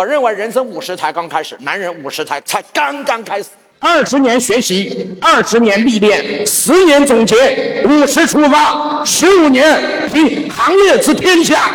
我认为人生五十才刚开始，男人五十才才刚刚开始。二十年学习，二十年历练，十年总结，五十出发，十五年凭行业之天下。